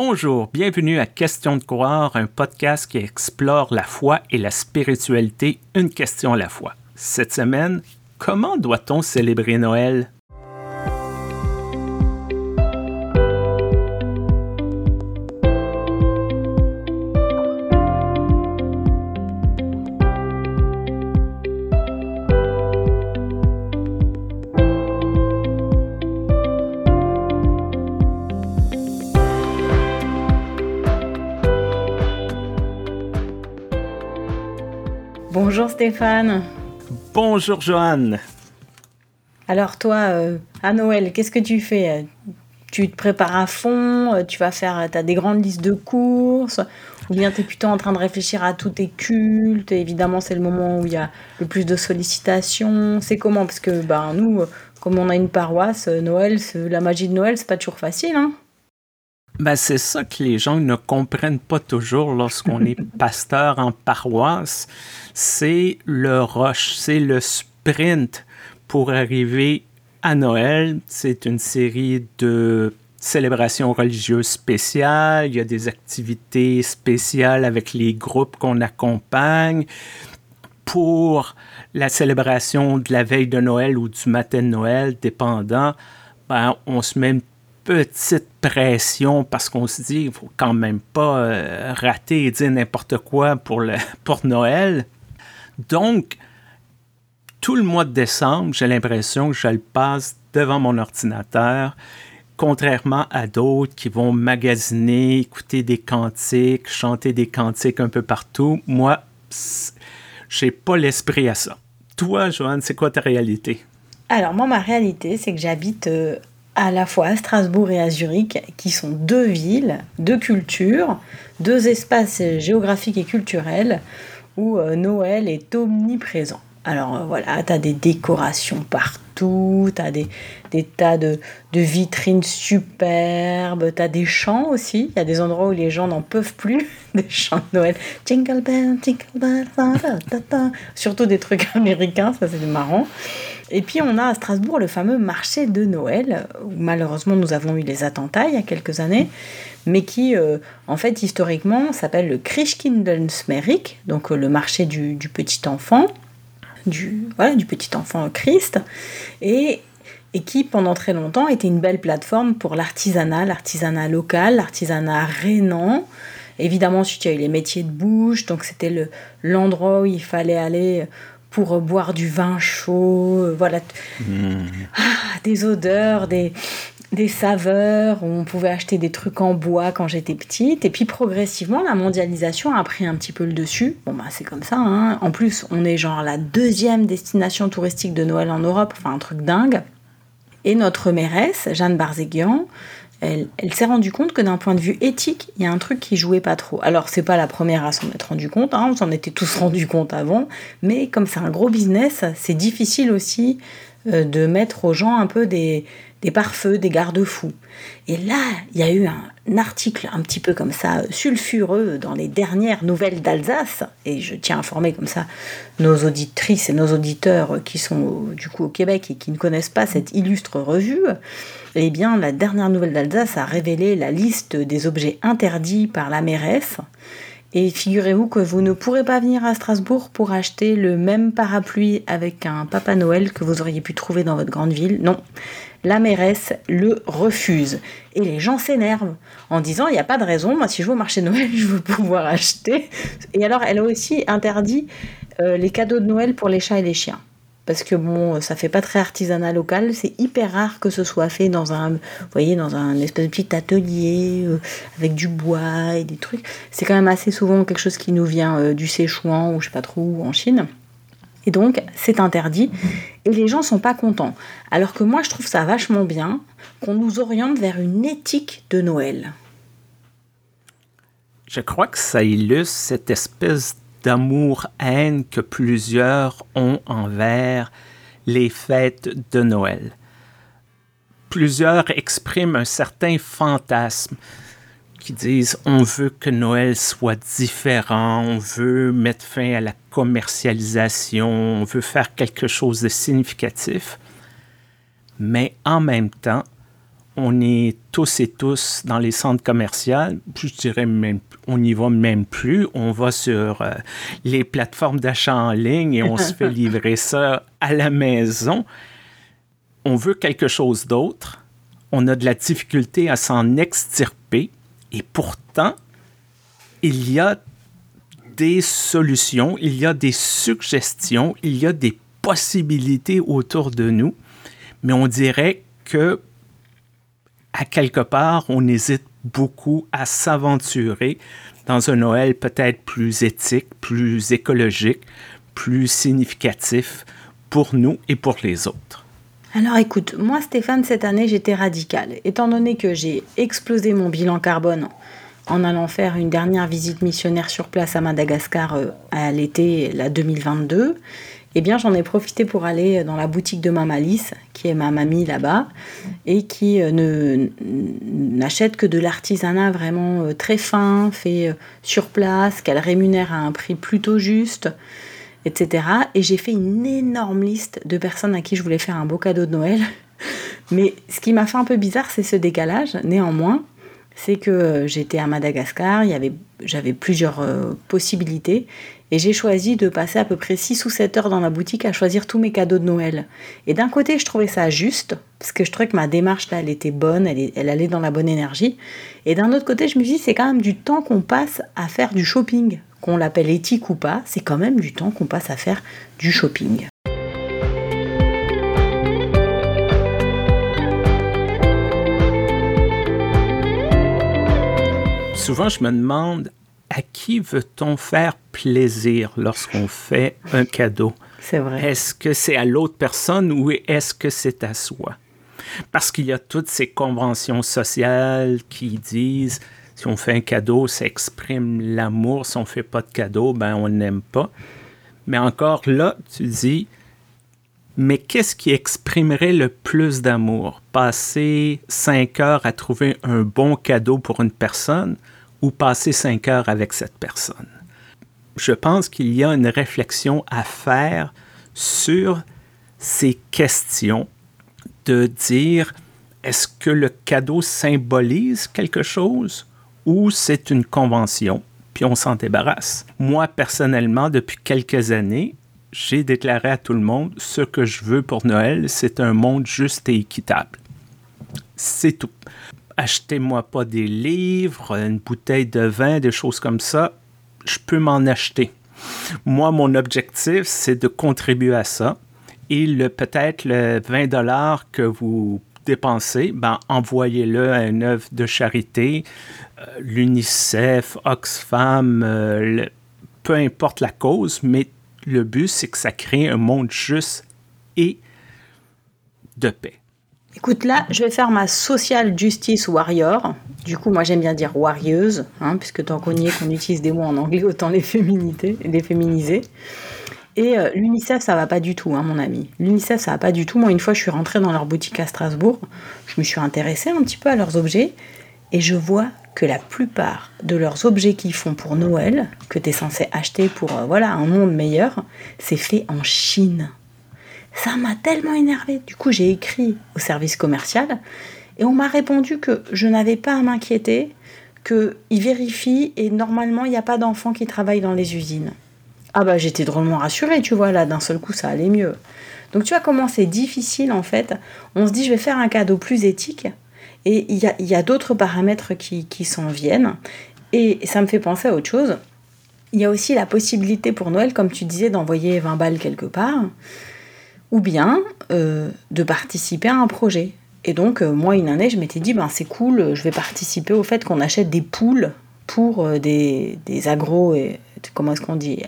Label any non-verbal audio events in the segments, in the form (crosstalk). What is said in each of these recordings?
Bonjour, bienvenue à Question de croire, un podcast qui explore la foi et la spiritualité une question à la fois. Cette semaine, comment doit-on célébrer Noël? Stéphane. Bonjour Joanne. Alors toi, euh, à Noël, qu'est-ce que tu fais? Tu te prépares à fond? Euh, Tu vas faire, as des grandes listes de courses? Ou bien tu es plutôt en train de réfléchir à tous tes cultes? Évidemment, c'est le moment où il y a le plus de sollicitations. C'est comment? Parce que ben, nous, comme on a une paroisse, Noël, la magie de Noël, c'est pas toujours facile. Hein ben, c'est ça que les gens ne comprennent pas toujours lorsqu'on est (laughs) pasteur en paroisse. C'est le rush, c'est le sprint pour arriver à Noël. C'est une série de célébrations religieuses spéciales. Il y a des activités spéciales avec les groupes qu'on accompagne. Pour la célébration de la veille de Noël ou du matin de Noël, dépendant, ben, on se met une petite pression parce qu'on se dit il faut quand même pas euh, rater et dire n'importe quoi pour, le, (laughs) pour Noël. Donc, tout le mois de décembre, j'ai l'impression que je le passe devant mon ordinateur, contrairement à d'autres qui vont magasiner, écouter des cantiques, chanter des cantiques un peu partout. Moi, j'ai pas l'esprit à ça. Toi, Joanne, c'est quoi ta réalité? Alors, moi, ma réalité, c'est que j'habite euh, à la fois à Strasbourg et à Zurich, qui sont deux villes, deux cultures, deux espaces géographiques et culturels où euh, Noël est omniprésent. Alors euh, voilà, tu as des décorations partout, tu as des, tas de, vitrines superbes, tu as des chants aussi. Il y a des endroits où les gens n'en peuvent plus, (laughs) des chants de Noël. Jingle bell, jingle bell, surtout des trucs (laughs) américains, ça c'est marrant. Et puis on a à Strasbourg le fameux marché de Noël, où malheureusement nous avons eu les attentats il y a quelques années, mais qui euh, en fait historiquement s'appelle le Christkindlesmerik, donc euh, le marché du, petit enfant, du, voilà, du petit enfant Christ, et, qui pendant très longtemps était une belle plateforme pour l'artisanat, l'artisanat local, l'artisanat rénan. Évidemment, ensuite, il y a eu les métiers de bouche, donc c'était l'endroit où il fallait aller pour boire du vin chaud, euh, voilà, mmh. ah, des odeurs, des, des saveurs, on pouvait acheter des trucs en bois quand j'étais petite, et puis progressivement la mondialisation a pris un petit peu le dessus. Bon bah c'est comme ça, hein. en plus on est genre la deuxième destination touristique de Noël en Europe, enfin un truc dingue. Et notre mairesse, Jeanne Barzéguian, elle, s'est rendue compte que d'un point de vue éthique, il y a un truc qui jouait pas trop. Alors, c'est pas la première à s'en être rendu compte, hein, on s'en était tous rendus compte avant, mais comme c'est un gros business, c'est difficile aussi euh, de mettre aux gens un peu des, des pare-feux, des garde-fous. Et là, il y a eu un article un petit peu comme ça, sulfureux, dans les dernières nouvelles d'Alsace, et je tiens à informer comme ça nos auditrices et nos auditeurs qui sont du coup au Québec et qui ne connaissent pas cette illustre revue. Eh bien, la dernière nouvelle d'Alsace a révélé la liste des objets interdits par la mairesse. Et figurez-vous que vous ne pourrez pas venir à Strasbourg pour acheter le même parapluie avec un Papa Noël que vous auriez pu trouver dans votre grande ville. Non, la mairesse le refuse. Et les gens s'énervent en disant il n'y a pas de raison, moi si je veux au marché Noël, (laughs) je veux pouvoir acheter. Et alors elle a aussi interdit euh, les cadeaux de Noël pour les chats et les chiens. Parce que bon, ça fait pas très artisanat local, c'est hyper rare que ce soit fait dans un, vous voyez, dans un espèce de petit atelier euh, avec du bois et des trucs. C'est quand même assez souvent quelque chose qui nous vient euh, du Sichuan ou je sais pas trop où en Chine. Et donc, c'est interdit. Et les gens sont pas contents. Alors que moi, je trouve ça vachement bien qu'on nous oriente vers une éthique de Noël. Je crois que ça illustre cette espèce d'amour-haine que plusieurs ont envers les fêtes de Noël. Plusieurs expriment un certain fantasme qui disent on veut que Noël soit différent, on veut mettre fin à la commercialisation, on veut faire quelque chose de significatif, mais en même temps, on est tous et tous dans les centres commerciaux. Je dirais même, on n'y va même plus. On va sur euh, les plateformes d'achat en ligne et on se fait (laughs) livrer ça à la maison. On veut quelque chose d'autre. On a de la difficulté à s'en extirper. Et pourtant, il y a des solutions, il y a des suggestions, il y a des possibilités autour de nous. Mais on dirait que à quelque part, on hésite beaucoup à s'aventurer dans un Noël peut-être plus éthique, plus écologique, plus significatif pour nous et pour les autres. Alors écoute, moi Stéphane, cette année j'étais radical. Étant donné que j'ai explosé mon bilan carbone en allant faire une dernière visite missionnaire sur place à Madagascar euh, à l'été la 2022 eh bien j'en ai profité pour aller dans la boutique de ma Malice, qui est ma mamie là-bas, et qui euh, n'achète que de l'artisanat vraiment euh, très fin, fait euh, sur place, qu'elle rémunère à un prix plutôt juste, etc. Et j'ai fait une énorme liste de personnes à qui je voulais faire un beau cadeau de Noël. (laughs) Mais ce qui m'a fait un peu bizarre, c'est ce décalage. Néanmoins, c'est que j'étais à Madagascar, j'avais plusieurs possibilités et j'ai choisi de passer à peu près 6 ou 7 heures dans la boutique à choisir tous mes cadeaux de Noël. Et d'un côté, je trouvais ça juste, parce que je trouvais que ma démarche là, elle était bonne, elle, allait dans la bonne énergie. Et d'un autre côté, je me dis, c'est quand même du temps qu'on passe à faire du shopping. Qu'on l'appelle éthique ou pas, c'est quand même du temps qu'on passe à faire du shopping. Souvent, je me demande à qui veut-on faire plaisir lorsqu'on fait un cadeau? C'est vrai. Est-ce que c'est à l'autre personne ou est-ce que c'est à soi? Parce qu'il y a toutes ces conventions sociales qui disent si on fait un cadeau, ça exprime l'amour. Si on ne fait pas de cadeau, ben on n'aime pas. Mais encore là, tu dis, mais qu'est-ce qui exprimerait le plus d'amour? Passer cinq heures à trouver un bon cadeau pour une personne ou passer cinq heures avec cette personne. Je pense qu'il y a une réflexion à faire sur ces questions de dire est-ce que le cadeau symbolise quelque chose ou c'est une convention, puis on s'en débarrasse. Moi, personnellement, depuis quelques années, j'ai déclaré à tout le monde ce que je veux pour Noël, c'est un monde juste et équitable. C'est tout achetez-moi pas des livres, une bouteille de vin, des choses comme ça. Je peux m'en acheter. Moi, mon objectif, c'est de contribuer à ça. Et le, peut-être le 20 dollars que vous dépensez, ben, envoyez-le à une œuvre de charité, euh, l'UNICEF, Oxfam, euh, peu importe la cause, mais le but, c'est que ça crée un monde juste et de paix. Écoute, là, je vais faire ma social justice warrior. Du coup, moi, j'aime bien dire warrieuse, hein, puisque tant qu'on y est, qu'on utilise des mots en anglais, autant les, féminiser. Et euh, l'UNICEF, ça va pas du tout, hein, mon ami. L'UNICEF, ça va pas du tout. Moi, une fois, je suis rentrée dans leur boutique à Strasbourg. Je me suis intéressée un petit peu à leurs objets. Et je vois que la plupart de leurs objets qu'ils font pour Noël, que tu es censé acheter pour euh, voilà, un monde meilleur, c'est fait en Chine. Ça m'a tellement énervé. Du coup, j'ai écrit au service commercial et on m'a répondu que je n'avais pas à m'inquiéter, qu'ils vérifient et normalement, il n'y a pas d'enfants qui travaillent dans les usines. Ah bah j'étais drôlement rassurée, tu vois, là, d'un seul coup, ça allait mieux. Donc tu vois comment c'est difficile en fait. On se dit, je vais faire un cadeau plus éthique et il y a, d'autres paramètres qui, qui s'en viennent. Et ça me fait penser à autre chose. Il y a aussi la possibilité pour Noël, comme tu disais, d'envoyer 20 balles quelque part ou bien euh, de participer à un projet. Et donc, euh, moi, une année, je m'étais dit, ben, c'est cool, je vais participer au fait qu'on achète des poules pour euh, des, des agro... Et, comment est-ce qu'on dit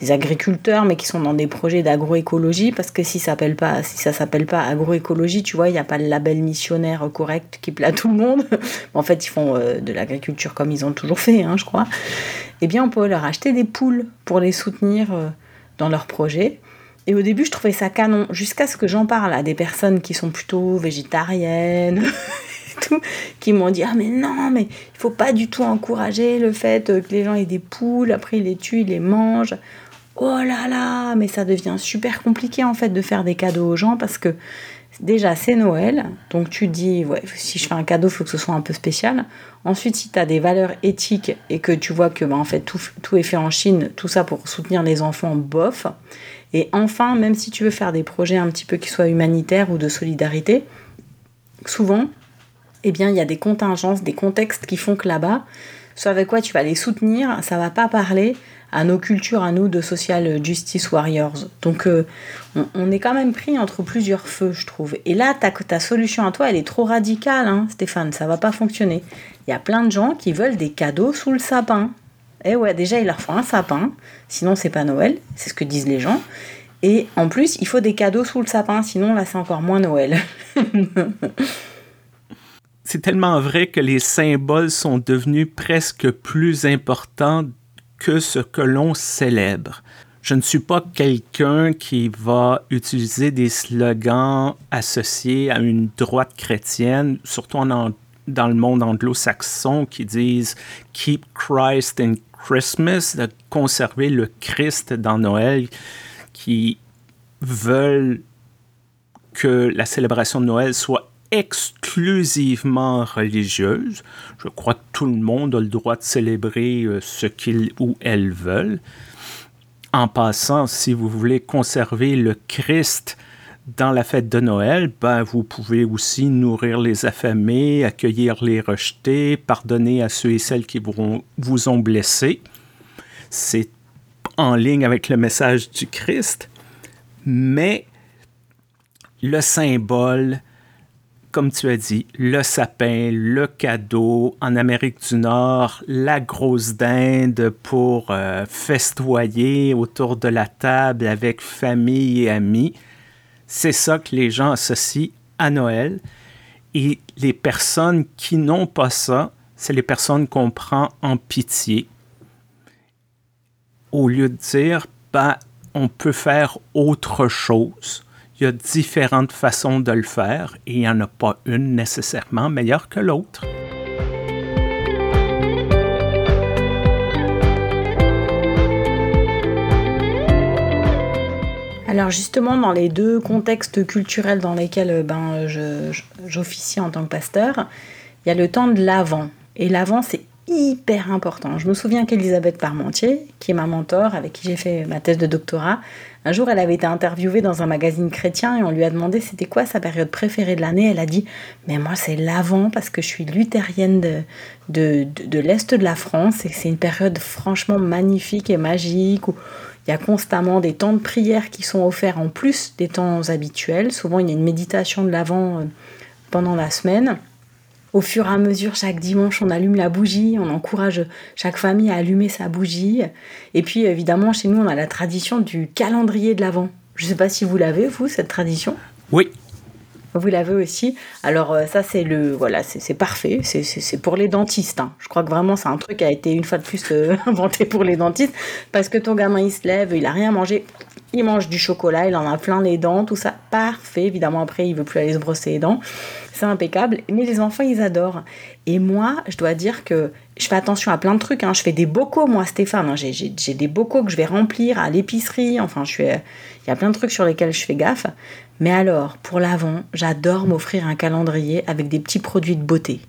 des agriculteurs, mais qui sont dans des projets d'agroécologie, parce que si ça s'appelle pas, s'appelle pas agroécologie, tu vois, il n'y a pas le label missionnaire correct qui plaît à tout le monde. (laughs) en fait, ils font de l'agriculture comme ils ont toujours fait, hein, je crois. Eh bien, on peut leur acheter des poules pour les soutenir dans leur projet. Et au début, je trouvais ça canon, jusqu'à ce que j'en parle à des personnes qui sont plutôt végétariennes, (laughs) tout, qui m'ont dit Ah, mais non, mais il faut pas du tout encourager le fait que les gens aient des poules, après ils les tuent, ils les mangent. Oh là là, mais ça devient super compliqué en fait de faire des cadeaux aux gens parce que Déjà, c'est Noël, donc tu dis, ouais, si je fais un cadeau, il faut que ce soit un peu spécial. Ensuite, si tu as des valeurs éthiques et que tu vois que bah, tout, tout, est fait en Chine, tout ça pour soutenir les enfants, bof. Et enfin, même si tu veux faire des projets un petit peu qui soient humanitaires ou de solidarité, souvent, eh bien, il y a des contingences, des contextes qui font que là-bas, ce avec quoi tu vas les soutenir, ça va pas parler à nos cultures, à nous, de social justice warriors. Donc, euh, on, est quand même pris entre plusieurs feux, je trouve. Et là, ta, ta solution à toi, elle est trop radicale, hein, Stéphane, ça va pas fonctionner. Il y a plein de gens qui veulent des cadeaux sous le sapin. Eh ouais, déjà, il leur faut un sapin, sinon c'est pas Noël, c'est ce que disent les gens. Et en plus, il faut des cadeaux sous le sapin, sinon là, c'est encore moins Noël. (laughs) c'est tellement vrai que les symboles sont devenus presque plus importants que ce que l'on célèbre. Je ne suis pas quelqu'un qui va utiliser des slogans associés à une droite chrétienne, surtout dans le monde anglo-saxon, qui disent Keep Christ in Christmas, de conserver le Christ dans Noël, qui veulent que la célébration de Noël soit exclusivement religieuse. Je crois que tout le monde a le droit de célébrer euh, ce qu'il ou elle veulent. En passant, si vous voulez conserver le Christ dans la fête de Noël, ben, vous pouvez aussi nourrir les affamés, accueillir les rejetés, pardonner à ceux et celles qui vous, ont blessé. C'est en ligne avec le message du Christ, mais le symbole comme tu as dit, le sapin, le cadeau, en Amérique du Nord, la grosse dinde pour euh, festoyer autour de la table avec famille et amis. C'est ça que les gens associent à Noël. Et les personnes qui n'ont pas ça, c'est les personnes qu'on prend en pitié. Au lieu de dire, ben, on peut faire autre chose il y a différentes façons de le faire et il n'y en a pas une nécessairement meilleure que l'autre. Alors justement, dans les deux contextes culturels dans lesquels ben, j'officie en tant que pasteur, il y a le temps de l'avant. Et l'avant, c'est hyper important. Je me souviens qu'Elisabeth Parmentier, qui est ma mentor, avec qui j'ai fait ma thèse de doctorat, un jour, elle avait été interviewée dans un magazine chrétien et on lui a demandé c'était quoi sa période préférée de l'année. Elle a dit Mais moi, c'est l'avant parce que je suis luthérienne de, de, de, l'Est de la France et c'est une période franchement magnifique et magique où il y a constamment des temps de prière qui sont offerts en plus des temps habituels. Souvent, il y a une méditation de l'avant euh, pendant la semaine. Au fur et à mesure, chaque dimanche, on allume la bougie, on encourage chaque famille à allumer sa bougie. Et puis, évidemment, chez nous, on a la tradition du calendrier de l'Avent. Je ne sais pas si vous l'avez, vous, cette tradition? Oui. Vous l'avez aussi. Alors euh, ça c'est le voilà c'est parfait. C'est pour les dentistes. Hein. Je crois que vraiment c'est un truc qui a été une fois de plus euh, (laughs) inventé pour les dentistes parce que ton gamin il se lève, il a rien mangé, il mange du chocolat, il en a plein les dents, tout ça parfait. Évidemment après il veut plus aller se brosser les dents c'est impeccable. Mais les enfants, ils adorent. Et moi, je dois dire que je fais attention à plein de trucs. Hein. Je fais des bocaux, moi, Stéphane. Hein. J'ai des bocaux que je vais remplir à l'épicerie. Enfin, il y a plein de trucs sur lesquels je fais gaffe. Mais alors, pour l'avant, j'adore m'offrir un calendrier avec des petits produits de beauté.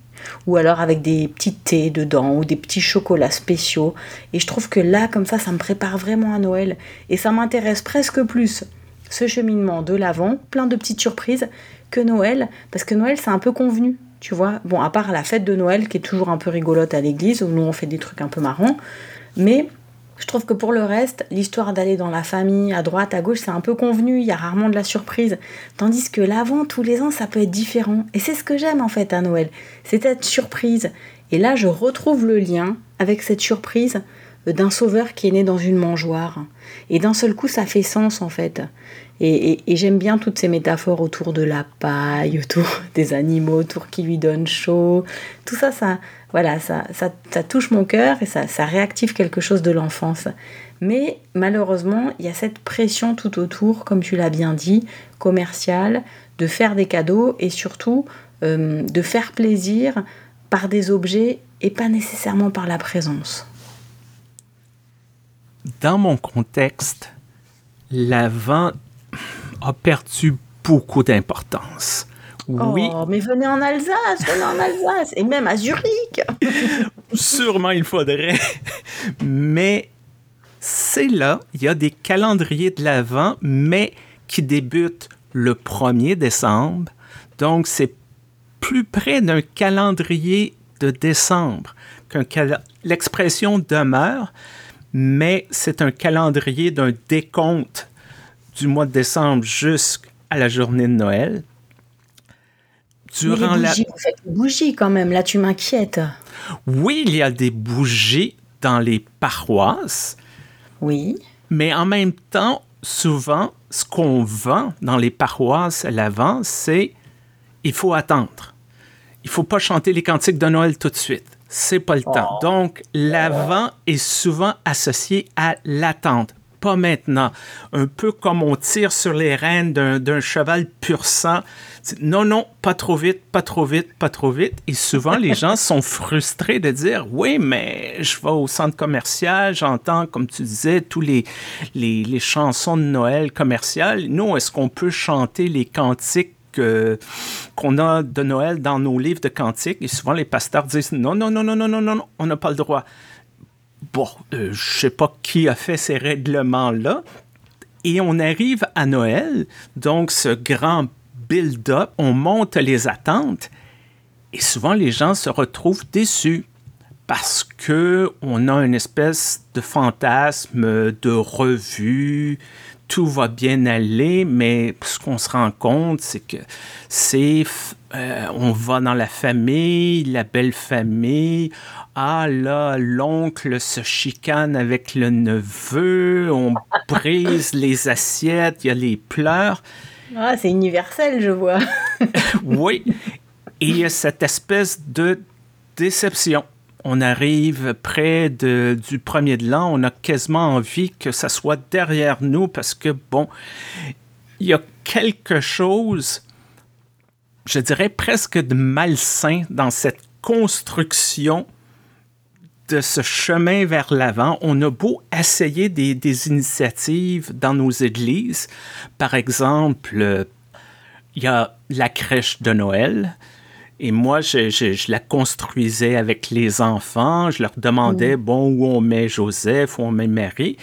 Ou alors avec des petits thés dedans ou des petits chocolats spéciaux. Et je trouve que là, comme ça, ça me prépare vraiment à Noël. Et ça m'intéresse presque plus ce cheminement de l'avant, plein de petites surprises, que Noël, parce que Noël c'est un peu convenu, tu vois. Bon, à part la fête de Noël qui est toujours un peu rigolote à l'église, où nous on fait des trucs un peu marrants, mais je trouve que pour le reste, l'histoire d'aller dans la famille, à droite, à gauche, c'est un peu convenu, il y a rarement de la surprise. Tandis que l'avant, tous les ans, ça peut être différent. Et c'est ce que j'aime en fait à Noël, c'est cette surprise. Et là, je retrouve le lien avec cette surprise d'un sauveur qui est né dans une mangeoire. Et d'un seul coup, ça fait sens en fait. Et, j'aime bien toutes ces métaphores autour de la paille, autour (laughs) des animaux, autour qui lui donnent chaud. Tout ça, ça, voilà, ça, ça, touche mon cœur et ça, réactive quelque chose de l'enfance. Mais malheureusement, il y a cette pression tout autour, comme tu l'as bien dit, commerciale, de faire des cadeaux et surtout euh, de faire plaisir par des objets et pas nécessairement par la présence. Dans mon contexte, l'avant a perdu beaucoup d'importance. Oui. Oh, mais venez en Alsace, venez en Alsace, et même à Zurich. (laughs) Sûrement il faudrait. Mais c'est là, il y a des calendriers de l'Avent, mais qui débutent le 1er décembre. Donc, c'est plus près d'un calendrier de décembre qu'un l'expression demeure, mais c'est un calendrier d'un décompte du mois de décembre jusqu'à la journée de Noël. Durant la... Vous faites des bougies quand même, là tu m'inquiètes. Oui, il y a des bougies dans les paroisses. Oui. Mais en même temps, souvent, ce qu'on vend dans les paroisses à l'avant, c'est il faut attendre. Il faut pas chanter les cantiques de Noël tout de suite. C'est pas le temps. Oh. Donc, l'avant est souvent associé à l'attente pas maintenant. Un peu comme on tire sur les rênes d'un cheval pur sang. Non, non, pas trop vite, pas trop vite, pas trop vite. Et souvent, les gens (laughs) sont frustrés de dire, oui, mais je vais au centre commercial, j'entends, comme tu disais, tous les, les, les chansons de Noël commerciales. Nous, est-ce qu'on peut chanter les cantiques qu'on a de Noël dans nos livres de cantiques. Et souvent, les pasteurs disent non, non, non, non, non, non, non, on n'a pas le droit bon, euh, je sais pas qui a fait ces règlements-là. Et on arrive à Noël, donc ce grand build-up, on monte les attentes, et souvent les gens se retrouvent déçus parce que on a une espèce de fantasme de revue, tout va bien aller, mais ce qu'on se rend compte, c'est que c'est euh, on va dans la famille, la belle famille. Ah là, l'oncle se chicane avec le neveu, on (laughs) brise les assiettes, il y a les pleurs. Ah, c'est universel, je vois. (laughs) oui. Et il y a cette espèce de déception. On arrive près du premier de l'an, on a quasiment envie que ça soit derrière nous parce que, bon, il y a quelque chose je dirais presque de malsain dans cette construction de ce chemin vers l'avant. On a beau essayer des, initiatives dans nos églises. Par exemple, il y a la crèche de Noël. Et moi, je, la construisais avec les enfants. Je leur demandais, bon, où on met Joseph, où on met Marie.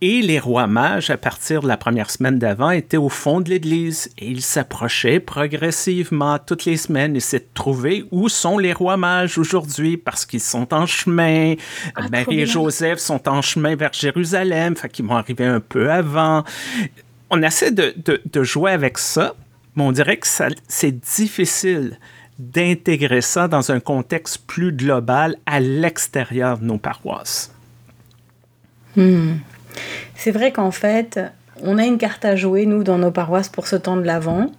Et les rois mages, à partir de la première semaine d'avant, étaient au fond de l'église et ils s'approchaient progressivement toutes les semaines, essaient de trouver où sont les rois mages aujourd'hui parce qu'ils sont en chemin. Ah, Marie et Joseph sont en chemin vers Jérusalem, fait qu'ils vont arriver un peu avant. On essaie de, de jouer avec ça, mais on dirait que c'est difficile d'intégrer ça dans un contexte plus global à l'extérieur de nos paroisses. Hmm. C'est vrai qu'en fait, on a une carte à jouer, nous, dans nos paroisses pour ce temps de l'Avent.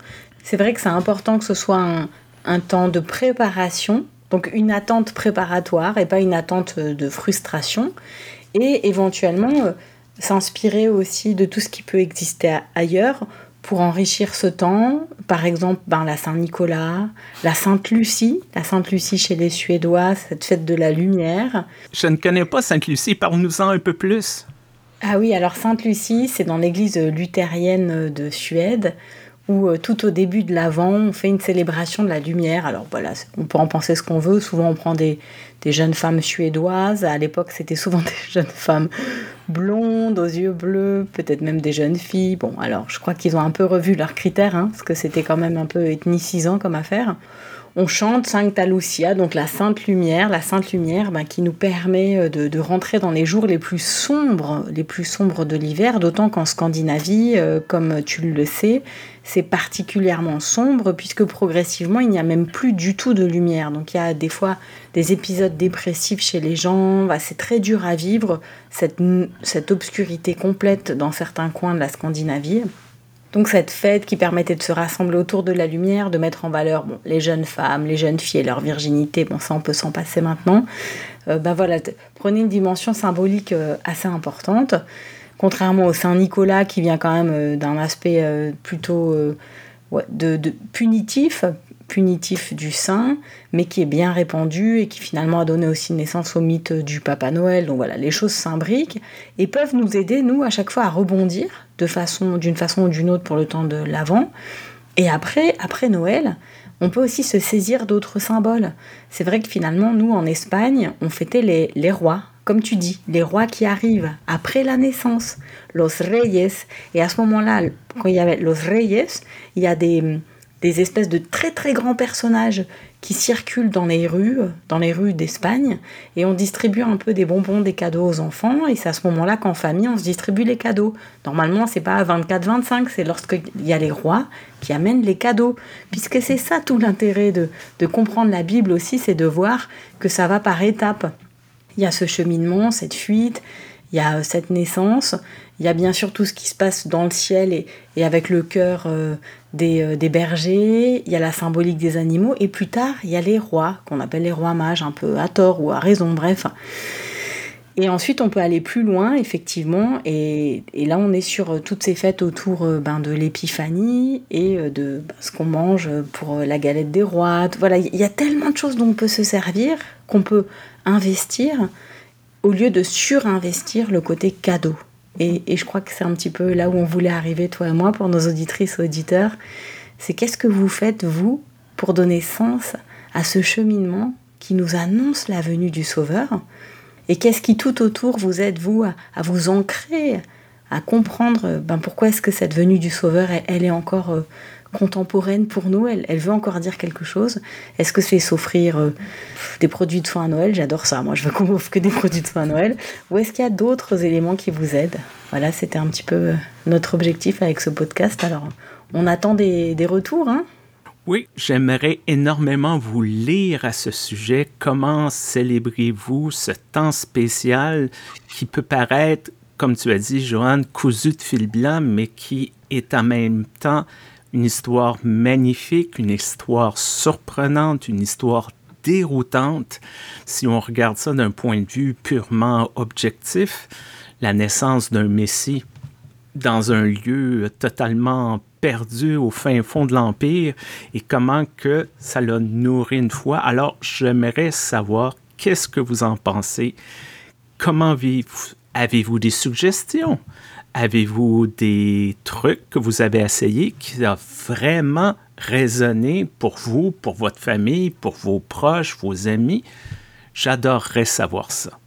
C'est vrai que c'est important que ce soit un, temps de préparation, donc une attente préparatoire et pas une attente de frustration. Et éventuellement, euh, s'inspirer aussi de tout ce qui peut exister ailleurs pour enrichir ce temps. Par exemple, ben, la Saint-Nicolas, la Sainte-Lucie, la Sainte-Lucie chez les Suédois, cette fête de la lumière. Je ne connais pas Sainte-Lucie, parle-nous-en un peu plus. Ah oui, alors Sainte Lucie, c'est dans l'église luthérienne de Suède où euh, tout au début de l'Avent, on fait une célébration de la lumière. Alors voilà, on peut en penser ce qu'on veut. Souvent, on prend des, jeunes femmes suédoises. À l'époque, c'était souvent (laughs) des jeunes femmes blondes, aux yeux bleus, peut-être même des jeunes filles. Bon, alors, je crois qu'ils ont un peu revu leurs critères, hein, parce que c'était quand même un peu ethnicisant comme affaire on chante Sancta Lucia, donc la Sainte Lumière, la Sainte Lumière ben, qui nous permet euh, de, rentrer dans les jours les plus sombres, les plus sombres de l'hiver, d'autant qu'en Scandinavie, euh, comme tu le sais, c'est particulièrement sombre puisque progressivement il n'y a même plus du tout de lumière. Donc il y a des fois des épisodes dépressifs chez les gens, bah, c'est très dur à vivre cette, obscurité complète dans certains coins de la Scandinavie. Donc cette fête qui permettait de se rassembler autour de la lumière, de mettre en valeur les jeunes femmes, les jeunes filles et leur virginité, bon ça on peut s'en passer maintenant, euh, ben voilà, prenez une dimension symbolique euh, assez importante, contrairement au Saint-Nicolas qui vient quand même euh, d'un aspect plutôt de, punitif, punitif du saint, mais qui est bien répandu et qui finalement a donné aussi naissance au mythe du Papa Noël. Donc voilà, les choses s'imbriquent et peuvent nous aider, nous, à chaque fois à rebondir façon, d'une façon ou d'une autre pour le temps de l'Avent. Et après, après Noël, on peut aussi se saisir d'autres symboles. C'est vrai que finalement, nous, en Espagne, on fêtait les, les rois, comme tu dis, les rois qui arrivent après la naissance, los reyes. Et à ce moment-là, quand il y avait los reyes, il y a des, des espèces de très très grands personnages qui circulent dans les rues, dans les rues d'Espagne, et on distribue un peu des bonbons, des cadeaux aux enfants, et c'est à ce moment-là qu'en famille on se distribue les cadeaux. Normalement, c'est pas à 24-25, c'est lorsqu'il y a les rois qui amènent les cadeaux, puisque c'est ça tout l'intérêt de, de comprendre la Bible aussi, c'est de voir que ça va par étapes. Il y a ce cheminement, cette fuite, il y a cette naissance, il y a bien sûr tout ce qui se passe dans le ciel et, et avec le cœur euh, des, euh, des, bergers, il y a la symbolique des animaux, et plus tard, il y a les rois, qu'on appelle les rois mages, un peu à tort ou à raison, bref. Et ensuite, on peut aller plus loin, effectivement, et, là, on est sur euh, toutes ces fêtes autour ben, de l'épiphanie et de ben, ce qu'on mange pour la galette des rois. Voilà, il y a tellement de choses dont on peut se servir, qu'on peut investir, au lieu de surinvestir le côté cadeau. Et, et je crois que c'est un petit peu là où on voulait arriver, toi et moi, pour nos auditrices et auditeurs. C'est qu'est-ce que vous faites, vous, pour donner sens à ce cheminement qui nous annonce la venue du Sauveur Et qu'est-ce qui tout autour vous aide, vous, à, vous ancrer, à comprendre ben, pourquoi est-ce que cette venue du Sauveur, elle, elle est encore euh, contemporaine pour nous, elle, elle, veut encore dire quelque chose? Est-ce que c'est s'offrir euh, des produits de soins à Noël? J'adore ça, moi je veux qu'on (laughs) m'offre que des produits de soins à Noël. Ou est-ce qu'il y a d'autres éléments qui vous aident? Voilà, c'était un petit peu euh, notre objectif avec ce podcast. Alors, on attend des, des retours, hein oui, j'aimerais énormément vous lire à ce sujet. Comment célébrez-vous ce temps spécial qui peut paraître, comme tu as dit, Joanne, cousu de fil blanc, mais qui est en même temps une histoire magnifique, une histoire surprenante, une histoire déroutante? Si on regarde ça d'un point de vue purement objectif, la naissance d'un Messie dans un lieu totalement perdu au fin fond de l'Empire et comment que ça l'a nourri une fois. Alors, j'aimerais savoir qu'est-ce que vous en pensez? Comment avez-vous des suggestions? Avez-vous des trucs que vous avez essayés qui ont vraiment résonné pour vous, pour votre famille, pour vos proches, vos amis? J'adorerais savoir ça.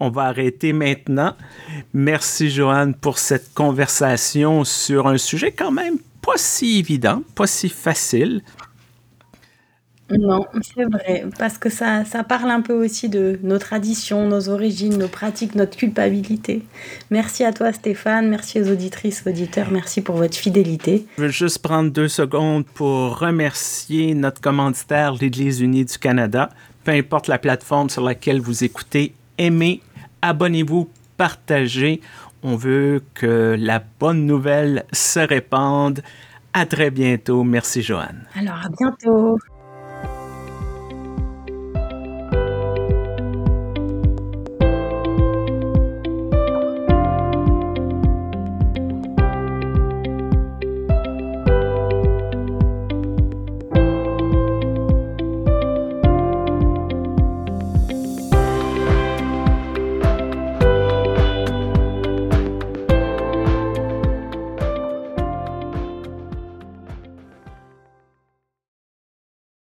On va arrêter maintenant. Merci Joanne pour cette conversation sur un sujet quand même pas si évident, pas si facile. Non, c'est vrai, parce que ça, ça parle un peu aussi de nos traditions, nos origines, nos pratiques, notre culpabilité. Merci à toi Stéphane, merci aux auditrices, auditeurs, merci pour votre fidélité. Je veux juste prendre deux secondes pour remercier notre commanditaire, l'Église unie du Canada. Peu importe la plateforme sur laquelle vous écoutez, aimez, abonnez-vous, partagez. On veut que la bonne nouvelle se répande. À très bientôt. Merci, Joanne. Alors, à bientôt.